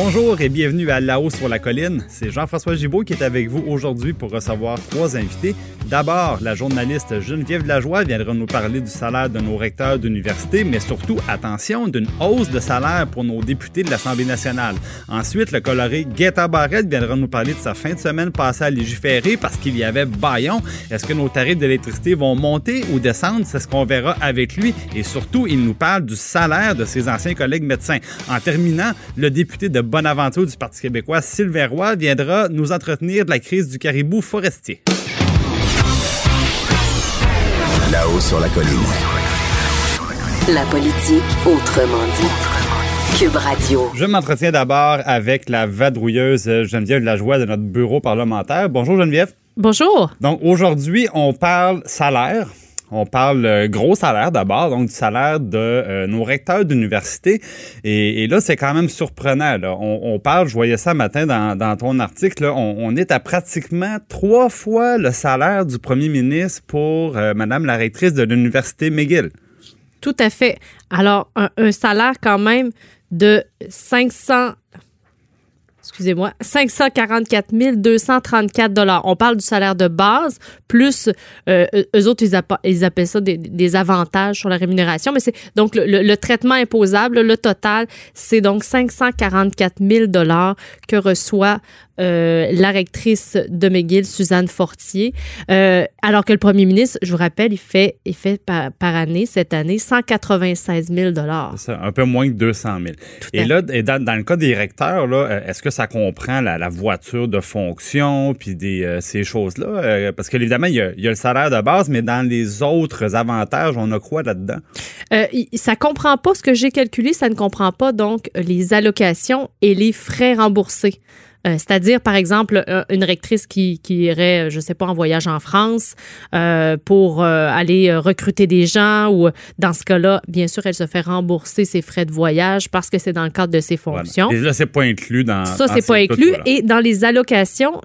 Bonjour et bienvenue à La haut sur la colline. C'est Jean-François Gibault qui est avec vous aujourd'hui pour recevoir trois invités. D'abord, la journaliste Geneviève Lajoie viendra nous parler du salaire de nos recteurs d'université, mais surtout, attention, d'une hausse de salaire pour nos députés de l'Assemblée nationale. Ensuite, le coloré Guetta Barrette viendra nous parler de sa fin de semaine passée à légiférer parce qu'il y avait baillon. Est-ce que nos tarifs d'électricité vont monter ou descendre? C'est ce qu'on verra avec lui. Et surtout, il nous parle du salaire de ses anciens collègues médecins. En terminant, le député de Bonaventure du Parti québécois, Sylvain Roy, viendra nous entretenir de la crise du caribou forestier. Là-haut sur la colline. La politique autrement dit. Cube Radio. Je m'entretiens d'abord avec la vadrouilleuse Geneviève Lajoie de notre bureau parlementaire. Bonjour Geneviève. Bonjour. Donc aujourd'hui, on parle salaire. On parle euh, gros salaire d'abord, donc du salaire de euh, nos recteurs d'université. Et, là, c'est quand même surprenant. On, parle, je voyais ça matin dans, ton article, on est à pratiquement trois fois le salaire du premier ministre pour euh, Madame la rectrice de l'université McGill. Tout à fait. Alors, un, un salaire quand même de 500. Excusez-moi, 544 234 dollars. On parle du salaire de base, plus euh, eux autres, ils, appellent ça des, avantages sur la rémunération. Mais c'est donc le, traitement imposable, le total, c'est donc 544 000 dollars que reçoit euh, la rectrice de McGill, Suzanne Fortier. Euh, alors que le premier ministre, je vous rappelle, il fait, il fait par, par année, cette année, 196 000 dollars. C'est ça, un peu moins que 200 000. Et là, et dans, dans le cas des recteurs, euh, est-ce que ça comprend la, la voiture de fonction puis des, euh, ces choses-là? Parce que évidemment, il y, a, il y a le salaire de base, mais dans les autres avantages, on a quoi là-dedans? Ça comprend pas ce que j'ai calculé, ça ne comprend pas donc les allocations et les frais remboursés. Euh, C'est-à-dire, par exemple, euh, une rectrice qui, qui irait, euh, je sais pas, en voyage en France euh, pour euh, aller recruter des gens ou, dans ce cas-là, bien sûr, elle se fait rembourser ses frais de voyage parce que c'est dans le cadre de ses Voilà. fonctions. Et là, c'est pas inclus dans. Ça, c'est ces pas tout, inclus. voilà. Et dans les allocations,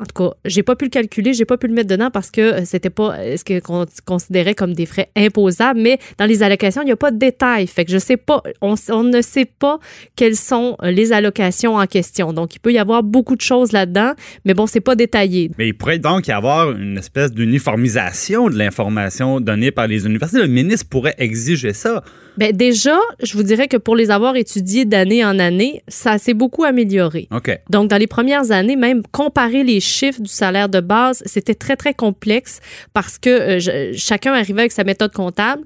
en tout cas, j'ai pas pu le calculer, j'ai pas pu le mettre dedans parce que euh, c'était pas euh, ce que- qu'on considérait comme des frais imposables. Mais dans les allocations, il n'y a pas de détails. Fait que je sais pas, on, on ne sait pas quelles sont euh, les allocations en question. Donc, il peut y avoir beaucoup de choses là-dedans, mais bon, c'est pas détaillé. Mais il pourrait donc y avoir une espèce d'uniformisation de l'information donnée par les universités. Le ministre pourrait exiger ça. Ben déjà, je vous dirais que pour les avoir étudiés d'année en année, ça s'est beaucoup amélioré. OK. Donc, dans les premières années, même comparer les chiffres du salaire de base, c'était très, très complexe parce que euh, je- chacun arrivait avec sa méthode comptable.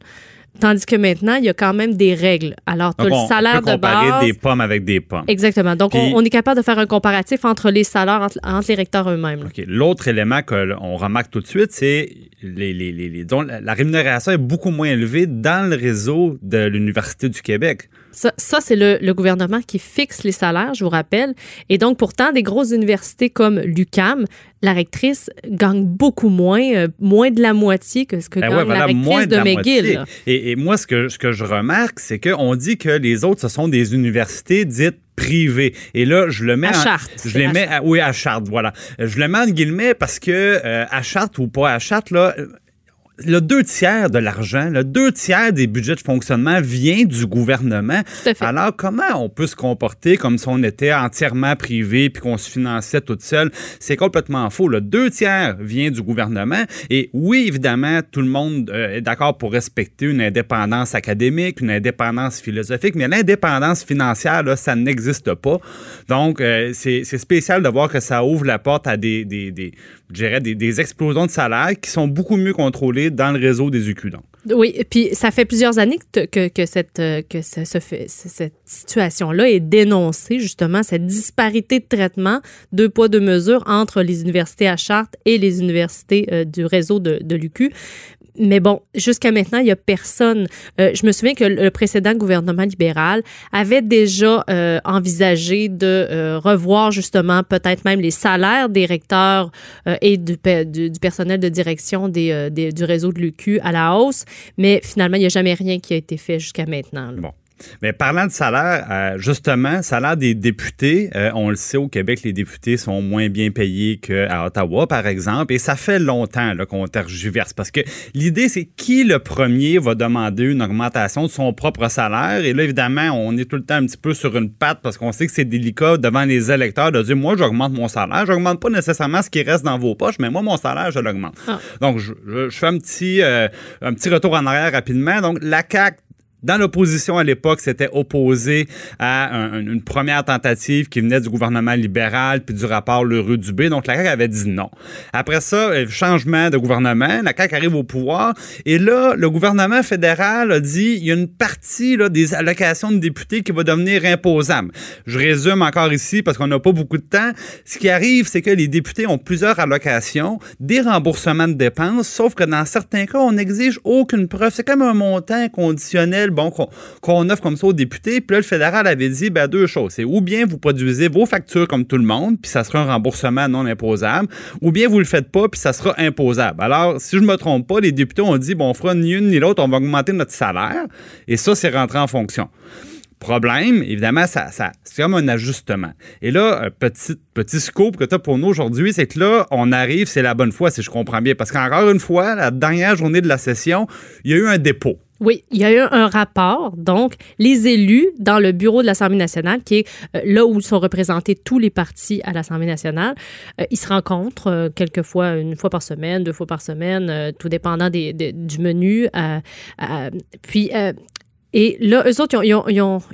Tandis que maintenant, il y a quand même des règles. Alors, tu as le on salaire peut de comparer base. des pommes avec des pommes. Exactement. Donc, Puis- on, on est capable de faire un comparatif entre les salaires, entre, entre les recteurs eux-mêmes. OK. L'autre élément qu'on remarque tout de suite, c'est les, les, les, dont la rémunération est beaucoup moins élevée dans le réseau de l'Université du Québec. Ça, ça c'est le, le gouvernement qui fixe les salaires, je vous rappelle. Et donc, pourtant, des grosses universités comme l'UCAM, la rectrice gagne beaucoup moins, euh, moins de la moitié que ce que Ben gagne ouais, voilà, la rectrice moins de de, la McGill. Et, et moi, ce que, ce que je remarque, c'est qu'on dit que les autres, ce sont des universités dites privées. Et là, je le mets À en- Chartres. Je les mets, à- oui, à Chartres, voilà. Je le mets en guillemets parce que euh, à Chartres ou pas à Chartres, là, le deux tiers de l'argent, le deux tiers des budgets de fonctionnement vient du gouvernement. Tout à fait. Alors, comment on peut se comporter comme si on était entièrement privé puis qu'on se finançait toute seule? C'est complètement faux. Le deux tiers vient du gouvernement. Et oui, évidemment, tout le monde euh, est d'accord pour respecter une indépendance académique, une indépendance philosophique, mais l'indépendance financière, là, ça n'existe pas. Donc, euh, c'est c'est spécial de voir que ça ouvre la porte à des, des, des je dirais, des, des explosions de salaire qui sont beaucoup mieux contrôlées dans le réseau des UQ. donc. Oui, puis ça fait plusieurs années que, que, cette, euh, que cette situation-là est dénoncée, justement, cette disparité de traitement, deux poids, deux mesures entre les universités à Chartres et les universités euh, du réseau de, de l'UQ. Mais bon, jusqu'à maintenant, il n'y a personne. Euh, je me souviens que le précédent gouvernement libéral avait déjà euh, envisagé de euh, revoir justement peut-être même les salaires des recteurs et du, personnel de direction des, du réseau de l'UQ à la hausse, mais finalement, il n'y a jamais rien qui a été fait jusqu'à maintenant. Mais parlant de salaire, euh, justement, salaire des députés, euh, on le sait au Québec, les députés sont moins bien payés qu'à Ottawa, par exemple, et ça fait longtemps qu'on tergiverse parce que l'idée, c'est qui le premier va demander une augmentation de son propre salaire. Et là, évidemment, on est tout le temps un petit peu sur une patte parce qu'on sait que c'est délicat devant les électeurs de dire moi, j'augmente mon salaire. J'augmente pas nécessairement ce qui reste dans vos poches, mais moi, mon salaire, je l'augmente. Ah. Donc, je, fais un petit, euh, un petit retour en arrière rapidement. Donc, la CAQ dans l'opposition à l'époque, c'était opposé à une première tentative qui venait du gouvernement libéral puis du rapport Le Rue Dubé. Donc, la CAQ avait dit non. Après ça, euh, changement de gouvernement, la CAQ arrive au pouvoir et là, le gouvernement fédéral a dit il y a une partie là, des allocations de députés qui va devenir imposable. Je résume encore ici parce qu'on n'a pas beaucoup de temps. Ce qui arrive, c'est que les députés ont plusieurs allocations, des remboursements de dépenses, sauf que dans certains cas, on n'exige aucune preuve. C'est comme un montant conditionnel bon qu'on offre comme ça aux députés. Puis là, le fédéral avait dit ben, deux choses. C'est ou bien vous produisez vos factures comme tout le monde, puis ça sera un remboursement non imposable, ou bien vous le faites pas, puis ça sera imposable. Alors, si je me trompe pas, les députés ont dit bon, on fera ni une ni l'autre, on va augmenter notre salaire. Et ça, c'est rentré en fonction. Problème, évidemment, ça, c'est comme un ajustement. Et là, un petit, petit scoop que tu as pour nous aujourd'hui, c'est que là, on arrive, c'est la bonne fois, si je comprends bien. Parce qu'encore une fois, la dernière journée de la session, il y a eu un dépôt. Oui, il y a eu un rapport. Donc, les élus dans le bureau de l'Assemblée nationale, qui est euh, là où sont représentés tous les partis à l'Assemblée nationale, euh, ils se rencontrent euh, quelquefois une fois par semaine, deux fois par semaine, tout dépendant du menu. puis, et là, eux autres, ils ont,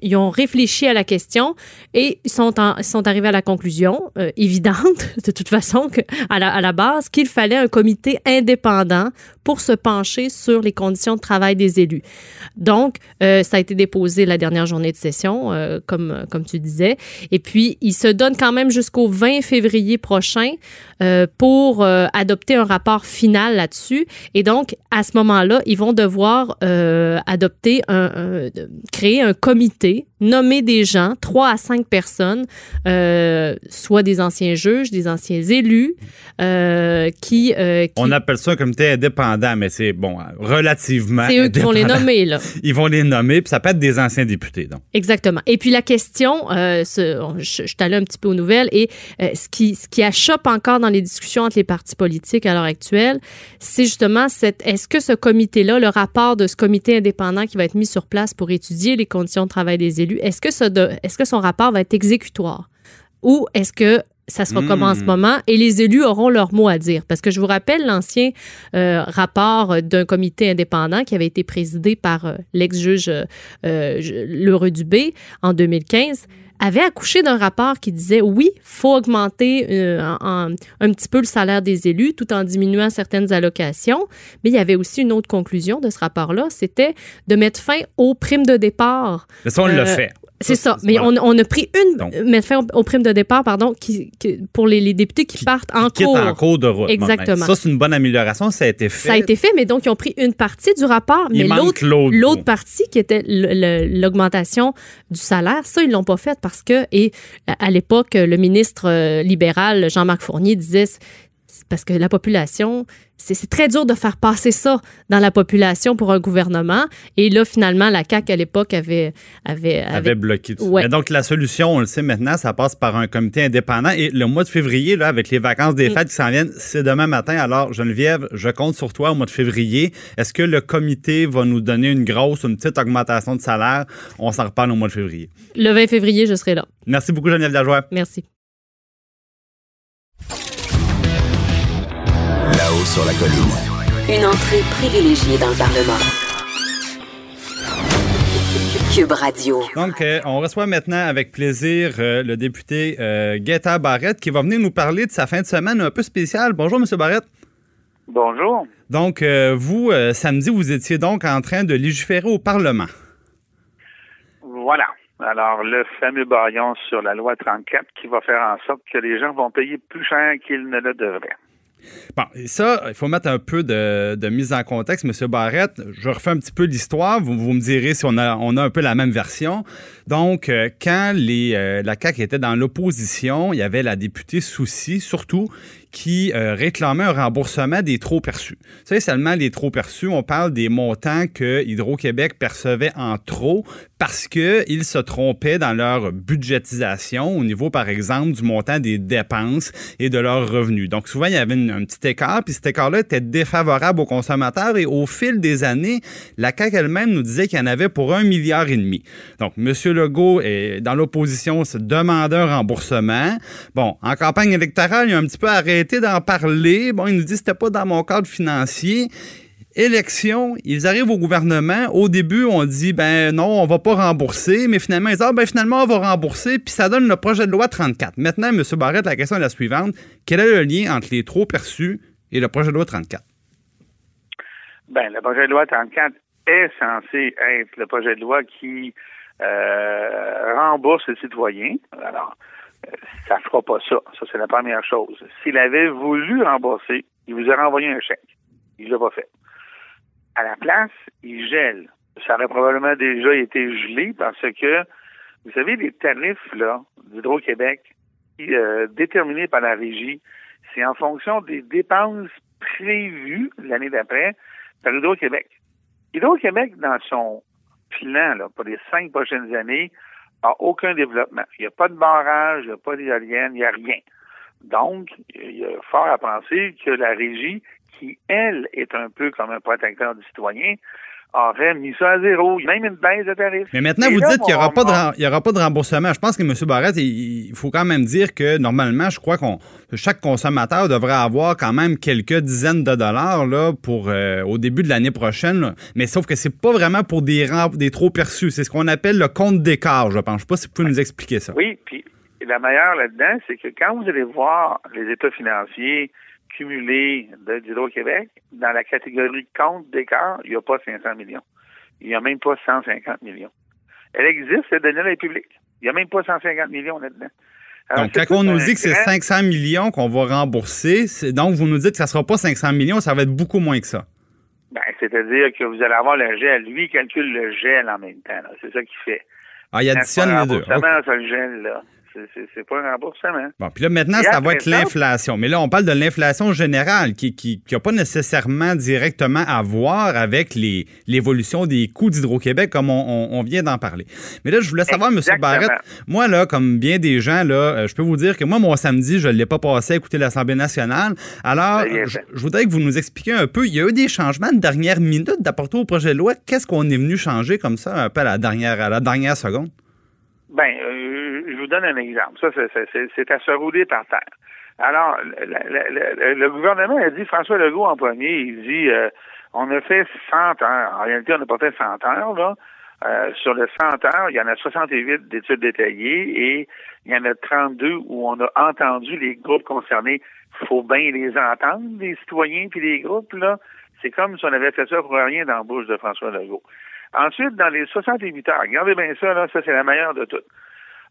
ils ils réfléchi à la question et ils sont, sont arrivés à la conclusion évidente, de toute façon, à, la, à la base, qu'il fallait un comité indépendant pour se pencher sur les conditions de travail des élus. Donc, euh, ça a été déposé la dernière journée de session, euh, comme, comme tu disais. Et puis, il se donne quand même jusqu'au 20 février prochain euh, pour adopter un rapport final là-dessus. Et donc, à ce moment-là, ils vont devoir adopter, un, créer un comité, nommer des gens, trois à cinq personnes, soit des anciens juges, des anciens élus, qui, qui... On appelle ça un comité indépendant mais c'est bon, relativement. C'est eux qui vont les nommer, là. Ils vont les nommer, puis ça peut être des anciens députés, donc. Exactement. Et puis la question, euh, je, je, allée un petit peu aux nouvelles, et euh, ce, qui, ce qui achoppe encore dans les discussions entre les partis politiques à l'heure actuelle, c'est justement cette, est-ce que ce comité-là, le rapport de ce comité indépendant qui va être mis sur place pour étudier les conditions de travail des élus, est-ce que, est-ce que son rapport va être exécutoire? Ou est-ce que ça se recommence en ce hmm. moment et les élus auront leur mot à dire? Parce que je vous rappelle l'ancien euh, rapport d'un comité indépendant qui avait été présidé par euh, l'ex-juge euh, Lheureux Dubé en 2015 avait accouché d'un rapport qui disait oui, faut augmenter un, petit peu le salaire des élus tout en diminuant certaines allocations. Mais il y avait aussi une autre conclusion de ce rapport-là, c'était de mettre fin aux primes de départ. Mais ça, on l'a fait. C'est ça. Mais on, on, a pris une, mais fin au, prime de départ, pardon, qui, pour les, les, députés qui, partent en qui cours. en cours de route. Exactement. ça, c'est une bonne amélioration. Ça a été fait. Ça a été fait, mais donc, ils ont pris une partie du rapport. mais l'autre, l'autre partie, qui était l'augmentation du salaire, ça, ils l'ont pas fait parce que, et à l'époque, le ministre euh, libéral, Jean-Marc Fournier, disait parce que la population, c'est très dur de faire passer ça dans la population pour un gouvernement. Et là, finalement, la CAQ, à l'époque, avait, avait, avait, bloqué tout ouais. donc, la solution, on le sait maintenant, ça passe par un comité indépendant. Et le mois de février, là, avec les vacances des mm. fêtes qui s'en viennent, c'est demain matin. Alors, Geneviève, je compte sur toi au mois de février. Est-ce que le comité va nous donner une grosse, une petite augmentation de salaire? On s'en reparle au mois de février. Le 20 février, je serai là. Merci beaucoup, Geneviève Lajoie. Merci. Là-haut sur la colline. Une entrée privilégiée dans le Parlement. Cube Radio. Donc, euh, on reçoit maintenant avec plaisir euh, le député euh, Guetta Barrette qui va venir nous parler de sa fin de semaine un peu spéciale. Bonjour, M. Barrette. Bonjour. Donc, vous, samedi, vous étiez donc en train de légiférer au Parlement. Voilà. Alors, le fameux baillon sur la loi 34 qui va faire en sorte que les gens vont payer plus cher qu'ils ne le devraient. Bon, ça, il faut mettre un peu de, mise en contexte. Monsieur Barrette, je refais un petit peu l'histoire. Vous, vous, me direz si on a, on a un peu la même version. Donc, euh, quand les, euh, la CAQ était dans l'opposition, il y avait la députée Soucy, surtout, qui euh, réclamait un remboursement des trop perçus. Savez, seulement les trop perçus, on parle des montants que Hydro-Québec percevait en trop parce qu'ils se trompaient dans leur budgétisation au niveau, par exemple, du montant des dépenses et de leurs revenus. Donc, souvent, il y avait un petit écart, puis cet écart-là était défavorable aux consommateurs et au fil des années, la CAQ elle-même nous disait qu'il y en avait pour un milliard et demi. Donc, M. Legault, est, dans l'opposition, se demandait un remboursement. Bon, en campagne électorale, il a un petit peu arrêté d'en parler. Bon, il nous dit que c'était pas dans mon cadre financier élection, ils arrivent au gouvernement. Au début, on dit ben non, on va pas rembourser, mais finalement, ils disent ah, ben finalement, on va rembourser, puis ça donne le projet de loi 34. Maintenant, M. Barrette, la question est la suivante quel est le lien entre les trop perçus et le projet de loi 34 Ben, le projet de loi 34 est censé être le projet de loi qui euh, rembourse les citoyens. Alors, ça fera pas ça. Ça, c'est la première chose. S'il avait voulu rembourser, il vous aurait envoyé un chèque. Il l'a pas fait. À la place, il gèle. Ça aurait probablement déjà été gelé parce que, vous savez, les tarifs là d'Hydro-Québec, euh, déterminés par la régie, c'est en fonction des dépenses prévues l'année d'après par Hydro-Québec. Hydro-Québec, dans son plan là, pour les cinq prochaines années, a aucun développement. Il n'y a pas de barrage, il n'y a pas d'éolienne, il n'y a rien. Donc, il y a fort à penser que la régie, qui, elle, est un peu comme un protecteur du citoyen, aurait mis ça à zéro, même une baisse de tarifs. Mais maintenant, Et vous là, dites qu'il n'y aura, pas de, aura pas de remboursement. Je pense que M. Barrette, il, faut quand même dire que normalement, je crois qu'on chaque consommateur devrait avoir quand même quelques dizaines de dollars là, pour euh, au début de l'année prochaine. Là. Mais sauf que c'est pas vraiment pour des, des trop perçus. C'est ce qu'on appelle le compte d'écart, je pense. Je sais pas si vous pouvez nous expliquer ça. Oui, puis la meilleure là-dedans, c'est que quand vous allez voir les états financiers cumulé d'Hydro-Québec, dans la catégorie compte d'écart, il n'y a pas 500 millions. Il n'y a même pas 150 millions. Elle existe, cette donnée-là est publique. Il n'y a même pas 150 millions là-dedans. donc, quand on nous dit que c'est 500 millions qu'on va rembourser, donc vous nous dites que ça ne sera pas 500 millions, ça va être beaucoup moins que ça. Ben, c'est-à-dire que vous allez avoir le gel. Lui, il calcule le gel en même temps. C'est ça qu'il fait. Ah, il additionne les deux. Okay. le gel, là. C'est pas un remboursement. Bon, puis là, maintenant, ça va être l'inflation. Mais là, on parle de l'inflation générale qui n'a qui, qui pas nécessairement directement à voir avec l'évolution des coûts d'Hydro-Québec, comme on, on, vient d'en parler. Mais là, je voulais savoir, M. Barrett, moi, là, comme bien des gens, là, euh, je peux vous dire que moi, mon samedi, je ne l'ai pas passé à écouter l'Assemblée nationale. Alors, je, je, voudrais que vous nous expliquiez un peu. Il y a eu des changements de dernière minute d'apporter au projet de loi. Qu'est-ce qu'on est venu changer comme ça, un peu à la dernière, à la dernière seconde? Ben, euh, je vous donne un exemple. Ça, c'est à se rouler par terre. Alors, le, le, gouvernement a dit, François Legault en premier, il dit, euh, on a fait 100 heures. En réalité, on pas fait 100 heures, là. Euh, sur les 100 heures, il y en a 68 d'études détaillées et il y en a 32 où on a entendu les groupes concernés. Il faut bien les entendre, les citoyens puis les groupes, là. C'est comme si on avait fait ça pour rien dans la bouche de François Legault. Ensuite, dans les 68 heures, regardez bien ça, là, ça c'est la meilleure de toutes.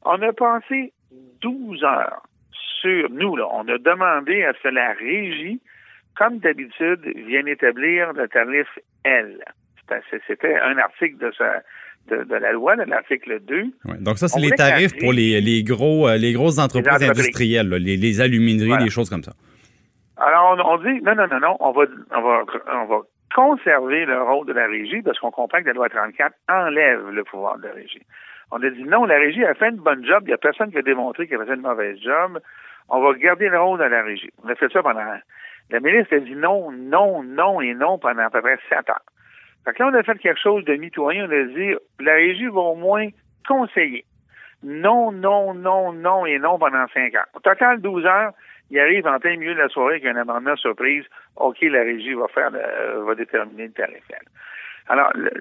On a passé 12 heures sur, nous, là, on a demandé à ce que la régie, comme d'habitude, vienne établir le tarif L. C'était un article de, sa, de, de, la loi, de l'article 2. Ouais, donc ça, c'est les tarifs pour les, les, gros, euh, les grosses entreprises, les entreprises. industrielles, là, les, les, alumineries, voilà. des choses comme ça. Alors, on, on, dit, non, non, non, non, on va, on va, on va conserver le rôle de la régie parce qu'on comprend que la loi 34 enlève le pouvoir de la régie. On a dit non, la régie a fait une bonne job, il n'y a personne qui a démontré qu'elle faisait une mauvaise job. On va garder le rôle de la régie. On a fait ça pendant. La ministre a dit non, non, non et non pendant à peu près sept ans. Fait que là, on a fait quelque chose de mitoyen. On a dit la régie va au moins conseiller. Non, non, non, non et non pendant cinq ans. Au total, 12 heures, il arrive en plein milieu de la soirée avec un amendement surprise. OK, la régie va faire, euh, va déterminer le tarif. Alors, le,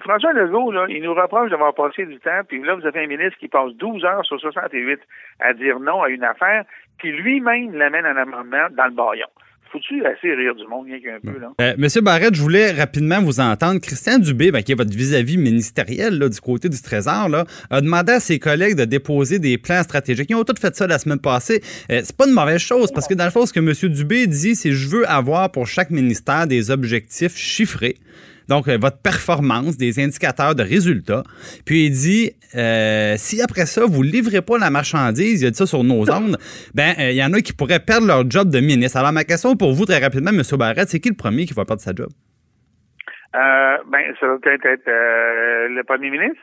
François Legault, là, il nous reproche d'avoir passé du temps, puis là, vous avez un ministre qui passe 12 heures sur 68 à dire non à une affaire, puis lui-même l'amène un amendement dans le baillon. Faut-tu assez rire du monde, rien qu'un peu, là? Euh, Monsieur Barrette, je voulais rapidement vous entendre. Christian Dubé, ben, qui est votre vis-à-vis ministériel du côté du Trésor, a demandé à ses collègues de déposer des plans stratégiques. Ils ont tous fait ça la semaine passée. Euh, c'est pas une mauvaise chose, parce que dans le fond, ce que M. Dubé dit, c'est je veux avoir pour chaque ministère des objectifs chiffrés. Donc, euh, votre performance, des indicateurs de résultats. Puis il dit, euh, si après ça, vous ne livrez pas la marchandise, il a dit ça sur nos ondes, ben euh, il y en a qui pourraient perdre leur job de ministre. Alors, ma question pour vous, très rapidement, M. Barrette, c'est qui le premier qui va perdre sa job? Euh, ben, ça va peut-être être euh, le premier ministre.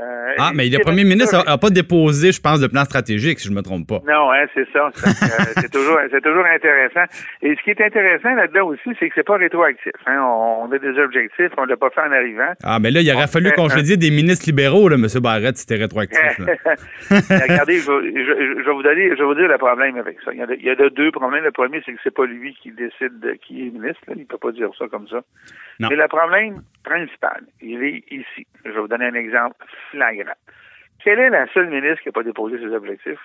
Euh, Ah, mais le premier ministre n'a pas déposé, je pense, de plan stratégique, si je ne me trompe pas. Non, hein, c'est ça. C'est, euh, toujours, toujours intéressant. Et ce qui est intéressant là-dedans aussi, c'est que c'est pas rétroactif. Hein. On, on a des objectifs, on l'a pas fait en arrivant. Ah, mais là, il aurait fallu congédier des ministres libéraux, là, M. Barrette, c'était rétroactif. là. Regardez, je, vais- je- je vais vous donner, je vais vous dire le problème avec ça. Il y a, de- il y a de deux problèmes. Le premier, c'est que c'est pas lui qui décide de qui est ministre. Là. Il peut pas dire ça comme ça. Non. Mais le problème principal, il est ici. Je vais vous donner un exemple flagrant. Quelle est la seule ministre qui n'a pas déposé ses objectifs?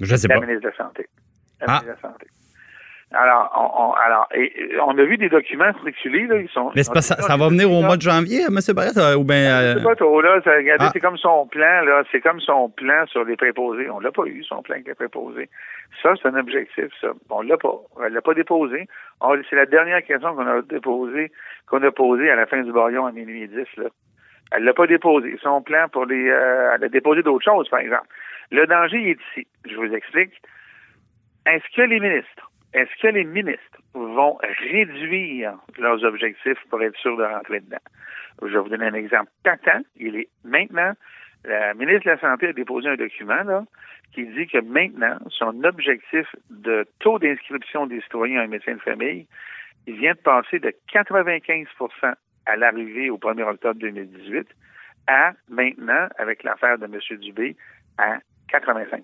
Je sais La pas. ministre de la Santé. La Ah. ministre de la Santé. Alors, on, on- alors et, et on a vu des documents circuler, là, ils sont... Mais pas ça, ça va venir au mois de janvier, M. Barrette, euh, ou bien... C'est pas trop là, ça, regardez, Ah. c'est comme son plan, là, c'est comme son plan sur les préposés. On l'a pas eu, son plan avec les préposés. Ça, c'est un objectif, ça. On l'a pas. Elle l'a pas déposé. On- C'est la dernière question qu'on a déposée, qu'on a posée à la fin du barion à minuit 10, là. Elle l'a pas déposé. Son plan pour les, euh, elle a déposé d'autres choses, par exemple. Le danger, il est ici. Je vous explique. Est-ce que les ministres, est-ce que les ministres vont réduire leurs objectifs pour être sûrs de rentrer dedans? Je vais vous donner un exemple patent. Il est maintenant, la ministre de la Santé a déposé un document là, qui dit que maintenant, son objectif de taux d'inscription des citoyens à un médecin de famille, il vient de passer de 95% à l'arrivée au 1er octobre 2018 à maintenant, avec l'affaire de M. Dubé, à 85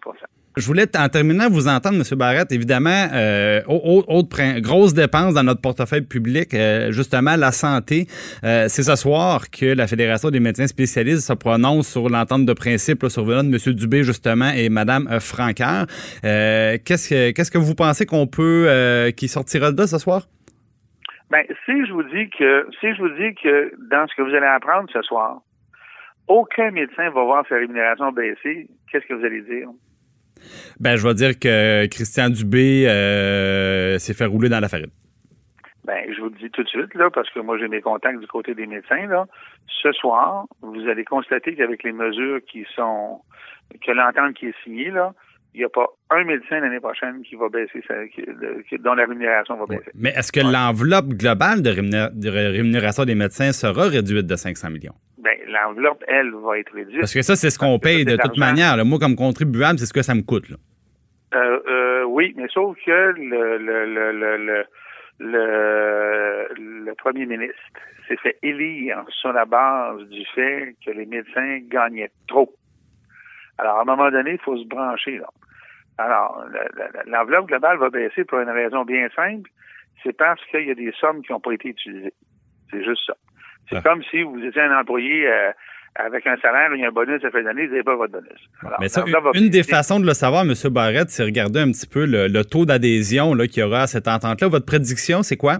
Je voulais, en terminant, vous entendre, M. Barrette. Évidemment, euh, au- au- autre grosse dépense dans notre portefeuille public, euh, justement, la santé. Euh, c'est ce soir que la Fédération des médecins spécialistes se prononce sur l'entente de principe là, sur venant de M. Dubé, justement, et Mme euh, Francaire. Euh, qu'est-ce, que, qu'est-ce que vous pensez qu'on peut, euh, qui sortira de là ce soir? Ben, si je vous dis que, si je vous dis que dans ce que vous allez apprendre ce soir, aucun médecin va voir sa rémunération baisser, qu'est-ce que vous allez dire? Ben, je vais dire que Christian Dubé euh, s'est fait rouler dans la farine. Ben, je vous le dis tout de suite, là, parce que moi, j'ai mes contacts du côté des médecins, là. Ce soir, vous allez constater qu'avec les mesures qui sont, que l'entente qui est signée, là, il n'y a pas un médecin l'année prochaine qui va baisser, sa, qui- dont la rémunération va baisser. Mais est-ce que l'enveloppe globale de rémunération des médecins sera réduite de 500 millions? Ben, l'enveloppe, elle, va être réduite. Parce que ça, c'est ce qu'on paye de toute manière. là. Moi, comme contribuable, c'est ce que ça me coûte. là. Euh, euh, oui, mais sauf que le, premier ministre s'est fait élire sur la base du fait que les médecins gagnaient trop. Alors, à un moment donné, il faut se brancher. Là. Alors, le- le- l'enveloppe globale va baisser pour une raison bien simple. C'est parce qu'il y a des sommes qui n'ont pas été utilisées. C'est juste ça. C'est Ah. comme si vous étiez un employé euh, avec un salaire, a un bonus à fin d'année, vous n'avez pas votre bonus. Alors, Mais ça, une des façons de le savoir, M. Barrette, c'est regarder un petit peu le, le taux d'adhésion là, qu'il y aura à cette entente-là. Votre prédiction, c'est quoi?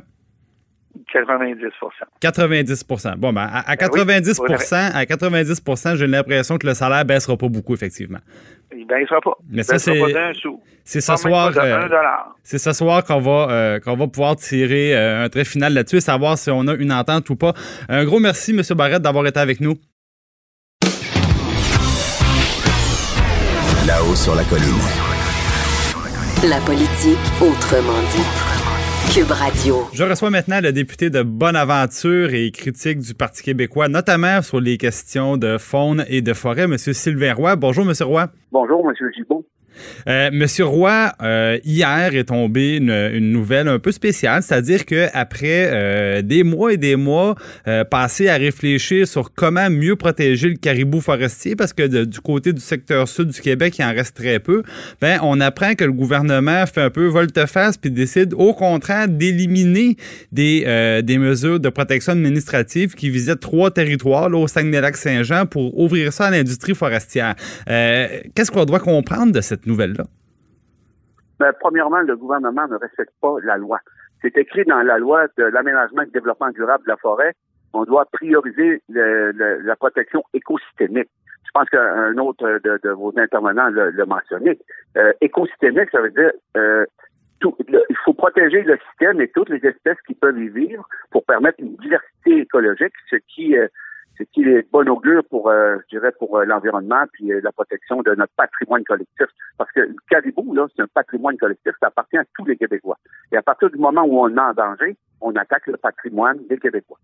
90% 90% Bon, ben, à, à Ben oui, 90 à 90 j'ai l'impression que le salaire baissera pas beaucoup, effectivement. Il baissera pas. Mais ça, c'est-. C'est ce soir. euh. C'est ce soir qu'on va, euh, qu'on va pouvoir tirer euh, un trait final là-dessus et savoir si on a une entente ou pas. Un gros merci, M. Barrette, d'avoir été avec nous. Là-haut sur la colline. La politique autrement dit. Cube Radio. Je reçois maintenant le député de Bonaventure et critique du Parti québécois, notamment sur les questions de faune et de forêt, M. Sylvain Roy. Bonjour, M. Roy. Bonjour, M. Gibault. Euh, Monsieur Roy, euh, hier est tombée une, nouvelle un peu spéciale, c'est-à-dire que après euh, des mois et des mois passés à réfléchir sur comment mieux protéger le caribou forestier, parce que du côté du secteur sud du Québec, il en reste très peu, ben on apprend que le gouvernement fait un peu volte-face puis décide au contraire d'éliminer des, mesures de protection administrative qui visaient trois territoires là, au Saguenay-Lac-Saint-Jean pour ouvrir ça à l'industrie forestière. Qu'est-ce qu'on doit comprendre de cette nouvelle-là? Ben, premièrement, le gouvernement ne respecte pas la loi. C'est écrit dans la loi de l'aménagement et du développement durable de la forêt. On doit prioriser la protection écosystémique. Je pense qu'un autre de, vos intervenants l'a mentionné. Euh, écosystémique, ça veut dire euh, il faut protéger le système et toutes les espèces qui peuvent y vivre pour permettre une diversité écologique, ce qui euh, ce qui est bon augure pour, euh, je dirais, pour euh, l'environnement puis la protection de notre patrimoine collectif. Parce que le caribou, là, c'est un patrimoine collectif, ça appartient à tous les Québécois. Et à partir du moment où on est en danger, on attaque le patrimoine des Québécois.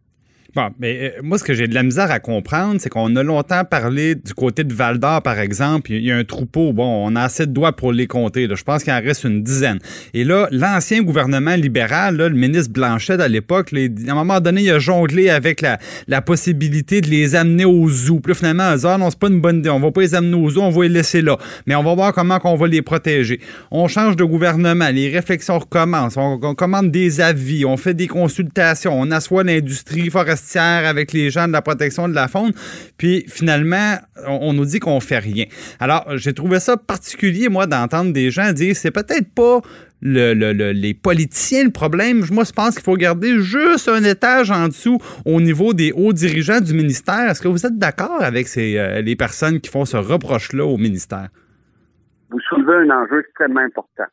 Bon, mais euh, moi, ce que j'ai de la misère à comprendre, c'est qu'on a longtemps parlé du côté de Val d'Or, par exemple. Il y a un troupeau. Bon, on a assez de doigts pour les compter. Je pense qu'il en reste une dizaine. Et là, l'ancien gouvernement libéral, le ministre Blanchet à l'époque, à un moment donné, il a jonglé avec la, possibilité de les amener au zoo. Puis là, finalement, dit, ah non, c'est pas une bonne idée. On va pas les amener au zoo, on va les laisser là. Mais on va voir comment on va les protéger. On change de gouvernement, les réflexions recommencent. On, on commande des avis, on fait des consultations, on assoit l'industrie forestière avec les gens de la protection de la faune. Puis finalement, on, nous dit qu'on fait rien. Alors, j'ai trouvé ça particulier, moi, d'entendre des gens dire c'est peut-être pas les politiciens le problème. Moi, je pense qu'il faut garder juste un étage en dessous au niveau des hauts dirigeants du ministère. Est-ce que vous êtes d'accord avec euh, les personnes qui font ce reproche-là au ministère? Vous soulevez un enjeu extrêmement important.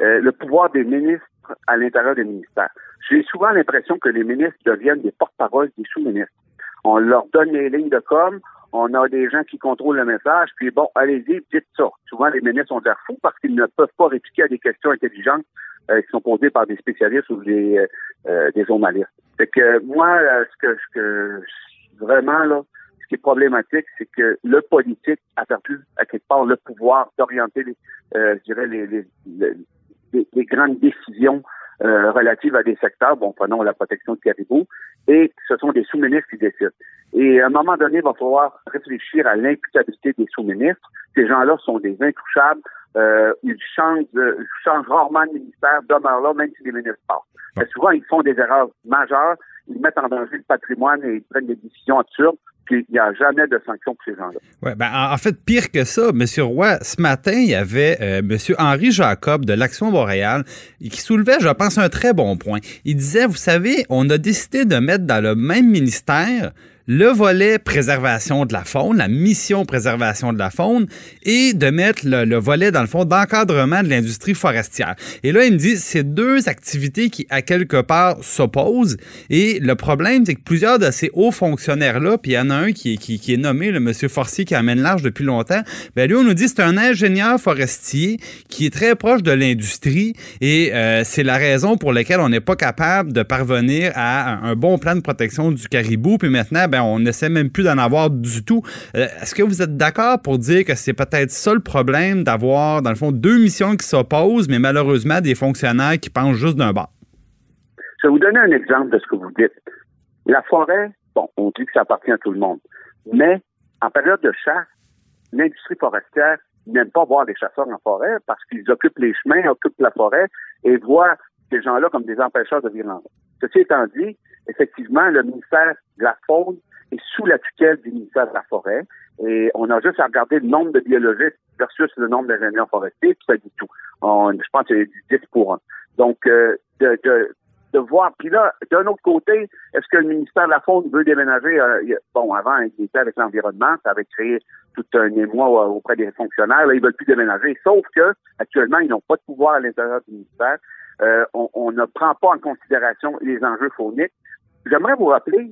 Euh, le pouvoir des ministres à l'intérieur des ministères. J'ai souvent l'impression que les ministres deviennent des porte-paroles des sous-ministres. On leur donne les lignes de com, on a des gens qui contrôlent le message, puis bon, allez-y, dites ça. Souvent, les ministres ont l'air fous parce qu'ils ne peuvent pas répliquer à des questions intelligentes euh, qui sont posées par des spécialistes ou des, euh, euh, des journalistes. Fait que moi, ce que, ce que vraiment là, ce qui est problématique, c'est que le politique a perdu à quelque part le pouvoir d'orienter, je dirais, les, les, les, les grandes décisions euh, relatives à des secteurs, bon, prenons la protection du caribou, et ce sont des sous-ministres qui décident. Et à un moment donné, il va falloir réfléchir à l'imputabilité des sous-ministres. Ces gens-là sont des intouchables. Euh, ils changent, ils changent rarement de ministère, demeurent là, même si les ministres partent. Mais souvent, ils font des erreurs majeures, ils mettent en danger le patrimoine et ils prennent des décisions absurdes il n'y a jamais de sanctions pour ces gens-là. Ouais, ben, en fait, pire que ça, M. Roy, ce matin, il y avait euh, M. Henri Jacob de l'Action Boréale qui soulevait, je pense, un très bon point. Il disait, vous savez, on a décidé de mettre dans le même ministère le volet préservation de la faune, la mission préservation de la faune, et de mettre le, volet, dans le fond, d'encadrement de l'industrie forestière. Et là, il me dit, c'est deux activités qui, à quelque part, s'opposent. Et le problème, c'est que plusieurs de ces hauts fonctionnaires-là, puis il y en a un qui, est nommé, le monsieur Forcier, qui amène large depuis longtemps, ben lui, on nous dit, c'est un ingénieur forestier qui est très proche de l'industrie, et euh, c'est la raison pour laquelle on n'est pas capable de parvenir à un bon plan de protection du caribou. Puis maintenant, ben, on n'essaie même plus d'en avoir du tout. Euh, est-ce que vous êtes d'accord pour dire que c'est peut-être ça le problème d'avoir, dans le fond, deux missions qui s'opposent, mais malheureusement des fonctionnaires qui pensent juste d'un bas? Je vais vous donner un exemple de ce que vous dites. La forêt, bon, on dit que ça appartient à tout le monde. Mais en période de chasse, l'industrie forestière n'aime pas voir des chasseurs en forêt parce qu'ils occupent les chemins, occupent la forêt et voient ces gens-là comme des empêcheurs de violence. Ceci étant dit, effectivement, le ministère de la Faune est sous la tutelle du ministère de la Forêt. Et on a juste à regarder le nombre de biologistes versus le nombre d'ingénieurs forestiers, puis ça dit tout. je pense que c'est 10 pour 1. Donc, euh, de, voir. Puis là, d'un autre côté, est-ce que le ministère de la Faune veut déménager? Euh, bon, avant, il était avec l'environnement, ça avait créé tout un émoi auprès des fonctionnaires. Là, ils veulent plus déménager. Sauf que, actuellement, ils n'ont pas de pouvoir à l'intérieur du ministère. Euh, on, on, ne prend pas en considération les enjeux fauniques. J'aimerais vous rappeler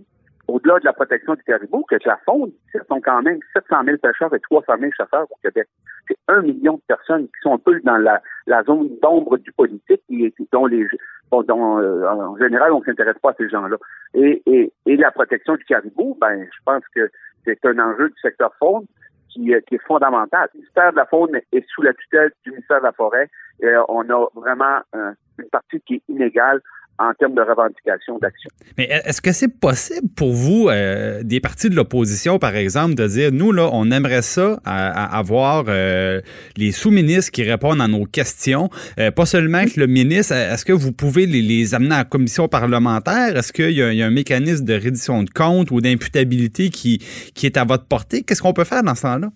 au-delà de la protection du caribou, que la faune, ce sont quand même 700 000 pêcheurs et 300 000 chasseurs au Québec. C'est un million de personnes qui sont un peu dans la, zone d'ombre du politique et dont les dont, euh, en général on s'intéresse pas à ces gens-là. Et, et, la protection du caribou, ben je pense que c'est un enjeu du secteur faune qui, qui, est fondamental. Le ministère de la faune est sous la tutelle du ministère de la forêt et on a vraiment une partie qui est inégale en termes de revendication d'action. Mais est-ce que c'est possible pour vous, euh, des partis de l'opposition, par exemple, de dire, nous, là, on aimerait ça à, avoir euh, les sous-ministres qui répondent à nos questions, euh, pas seulement que le ministre, est-ce que vous pouvez les, amener en commission parlementaire? Est-ce qu'il y, a un mécanisme de reddition de comptes ou d'imputabilité qui, qui est à votre portée? Qu'est-ce qu'on peut faire dans ce temps-là?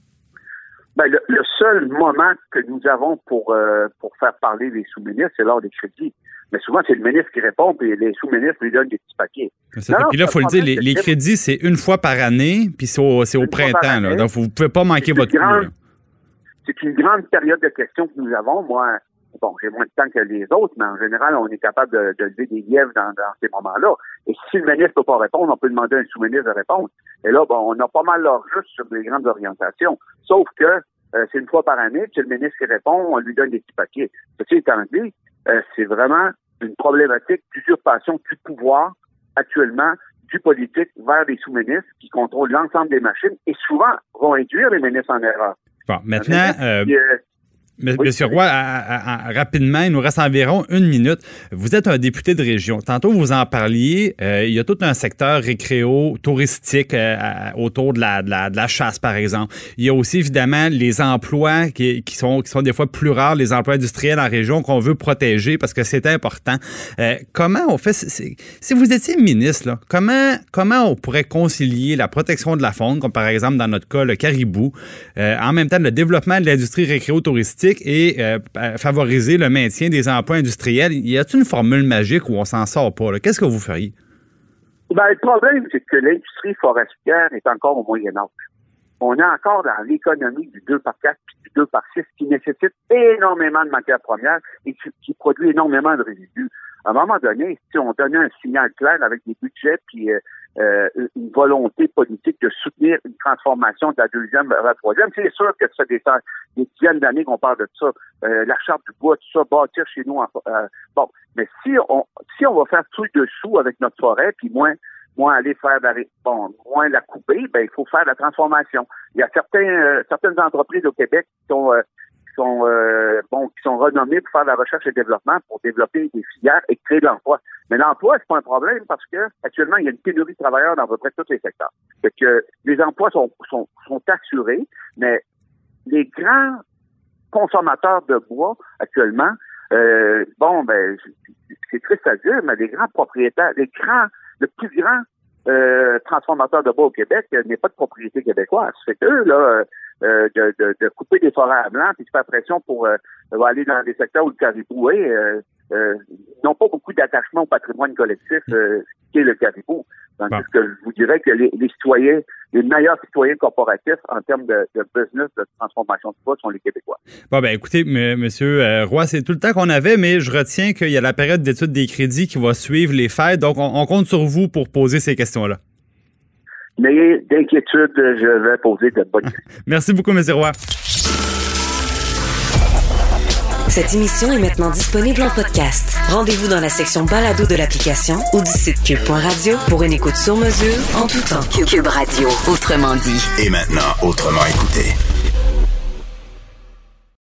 Ben, le, le, seul moment que nous avons pour, euh, pour faire parler les sous-ministres, c'est lors des crédits. Mais souvent, c'est le ministre qui répond, puis les sous-ministres lui donnent des petits paquets. Ça, puis là, il faut le dire, les, les crédits, c'est une fois par année, puis c'est au, au printemps. Là, donc, vous ne pouvez pas manquer votre grande, C'est une grande période de questions que nous avons. Moi, bon, j'ai moins de temps que les autres, mais en général, on est capable de, de lever des lièvres dans, dans ces moments-là. Et si le ministre ne peut pas répondre, on peut demander à un sous-ministre de répondre. Et là, bon, on a pas mal leur juste sur les grandes orientations. Sauf que euh, c'est une fois par année, puis le ministre qui répond, on lui donne des petits paquets. Ceci étant dit, euh, c'est vraiment une problématique d'usurpation du pouvoir actuellement du politique vers les sous-ministres qui contrôlent l'ensemble des machines et souvent vont induire les ministres en erreur. Bon, maintenant, euh, Monsieur Roy, rapidement, il nous reste environ une minute. Vous êtes un député de région. Tantôt, vous en parliez. Euh, il y a tout un secteur récréo, touristique euh, autour de la, de, la, chasse, par exemple. Il y a aussi, évidemment, les emplois qui, qui, sont, qui sont des fois plus rares, les emplois industriels en région qu'on veut protéger parce que c'est important. Euh, comment on fait, si vous étiez ministre, là, comment, comment on pourrait concilier la protection de la faune, comme par exemple dans notre cas le caribou, en même temps le développement de l'industrie récréo-touristique et euh, favoriser le maintien des emplois industriels. Y a-t-il une formule magique où on s'en sort pas? Qu'est-ce que vous feriez? Ben, le problème, c'est que l'industrie forestière est encore au Moyen Âge. On est encore dans l'économie du 2 par 4 puis du 2 par 6 qui nécessite énormément de matières premières et qui produit énormément de résidus à un moment donné, si on donnait un signal clair avec des budgets puis euh, euh, une volonté politique de soutenir une transformation de la deuxième vers la troisième, c'est sûr que ça fait des, dizaines d'années qu'on parle de ça. Euh, la charte du bois, tout ça, bâtir chez nous. bon, mais si on si on va faire tout dessous avec notre forêt, puis moins moins aller faire la, bon, moins la couper, ben il faut faire la transformation. Il y a certains certaines entreprises au Québec qui sont sont euh, bon, qui sont renommés pour faire de la recherche et développement, pour développer des filières et créer de l'emploi. Mais l'emploi, c'est pas un problème parce que actuellement, il y a une pénurie de travailleurs dans à peu près tous les secteurs. Fait que les emplois sont, sont, sont assurés, mais les grands consommateurs de bois actuellement, euh, bon, ben, c'est triste à dire, mais les grands propriétaires, les grands, le plus grand euh, transformateur de bois au Québec n'est pas de propriété québécoise. C'est eux, là, euh, de, de, de, couper des forêts à blanc puis de faire pression pour euh, aller dans des secteurs où le caribou est, euh, euh n'ont pas beaucoup d'attachement au patrimoine collectif qui est le caribou. Donc, que je vous dirais que les, les, citoyens, les meilleurs citoyens corporatifs en termes de, de business, de transformation de bois sont les Québécois. Bon, ben écoutez, monsieur Roy, c'est tout le temps qu'on avait, mais je retiens qu'il y a la période d'étude des crédits qui va suivre les fêtes, donc on, on compte sur vous pour poser ces questions-là. N'ayez d'inquiétude, je vais poser de bonnes questions. Merci beaucoup, M. Roy. Cette émission est maintenant disponible en podcast. Rendez-vous dans la section balado de l'application ou du site cube.radio pour une écoute sur mesure en tout temps. Cube Radio, autrement dit. Et maintenant, autrement écouté.